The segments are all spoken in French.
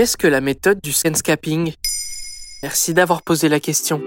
Qu'est-ce que la méthode du scanscaping? Merci d'avoir posé la question.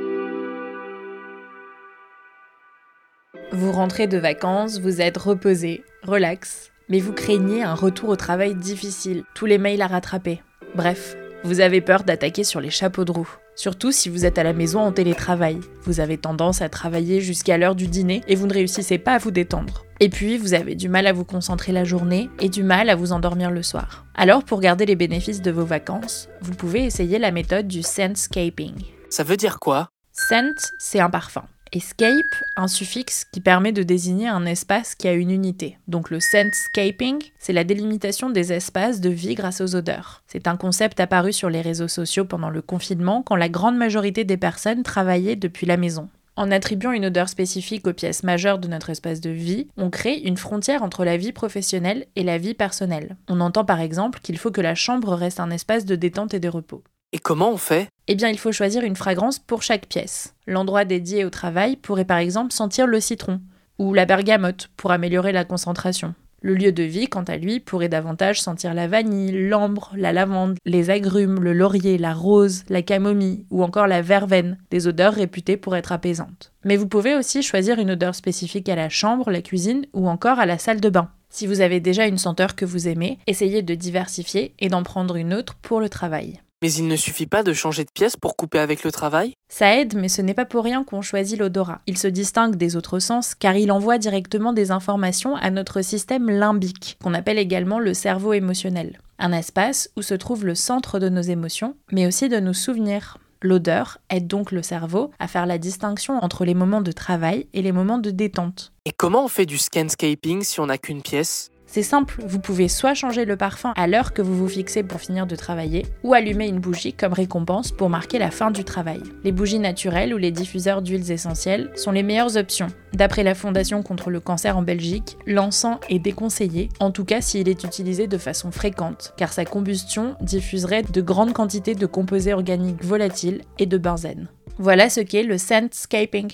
Vous rentrez de vacances, vous êtes reposé, relax, mais vous craignez un retour au travail difficile, tous les mails à rattraper. Bref, vous avez peur d'attaquer sur les chapeaux de roue. Surtout si vous êtes à la maison en télétravail. Vous avez tendance à travailler jusqu'à l'heure du dîner et vous ne réussissez pas à vous détendre. Et puis, vous avez du mal à vous concentrer la journée et du mal à vous endormir le soir. Alors, pour garder les bénéfices de vos vacances, vous pouvez essayer la méthode du scentscaping. Ça veut dire quoi? Scent, c'est un parfum. Escape, un suffixe qui permet de désigner un espace qui a une unité. Donc le scentscaping, c'est la délimitation des espaces de vie grâce aux odeurs. C'est un concept apparu sur les réseaux sociaux pendant le confinement quand la grande majorité des personnes travaillaient depuis la maison. En attribuant une odeur spécifique aux pièces majeures de notre espace de vie, on crée une frontière entre la vie professionnelle et la vie personnelle. On entend par exemple qu'il faut que la chambre reste un espace de détente et de repos. Et comment on fait? Eh bien, il faut choisir une fragrance pour chaque pièce. L'endroit dédié au travail pourrait par exemple sentir le citron ou la bergamote pour améliorer la concentration. Le lieu de vie, quant à lui, pourrait davantage sentir la vanille, l'ambre, la lavande, les agrumes, le laurier, la rose, la camomille ou encore la verveine, des odeurs réputées pour être apaisantes. Mais vous pouvez aussi choisir une odeur spécifique à la chambre, la cuisine ou encore à la salle de bain. Si vous avez déjà une senteur que vous aimez, essayez de diversifier et d'en prendre une autre pour le travail. Mais il ne suffit pas de changer de pièce pour couper avec le travail Ça aide, mais ce n'est pas pour rien qu'on choisit l'odorat. Il se distingue des autres sens car il envoie directement des informations à notre système limbique, qu'on appelle également le cerveau émotionnel. Un espace où se trouve le centre de nos émotions, mais aussi de nos souvenirs. L'odeur aide donc le cerveau à faire la distinction entre les moments de travail et les moments de détente. Et comment on fait du scanscaping si on n'a qu'une pièce? C'est simple, vous pouvez soit changer le parfum à l'heure que vous vous fixez pour finir de travailler, ou allumer une bougie comme récompense pour marquer la fin du travail. Les bougies naturelles ou les diffuseurs d'huiles essentielles sont les meilleures options. D'après la Fondation contre le cancer en Belgique, l'encens est déconseillé, en tout cas s'il est utilisé de façon fréquente, car sa combustion diffuserait de grandes quantités de composés organiques volatiles et de benzène. Voilà ce qu'est le scentscaping.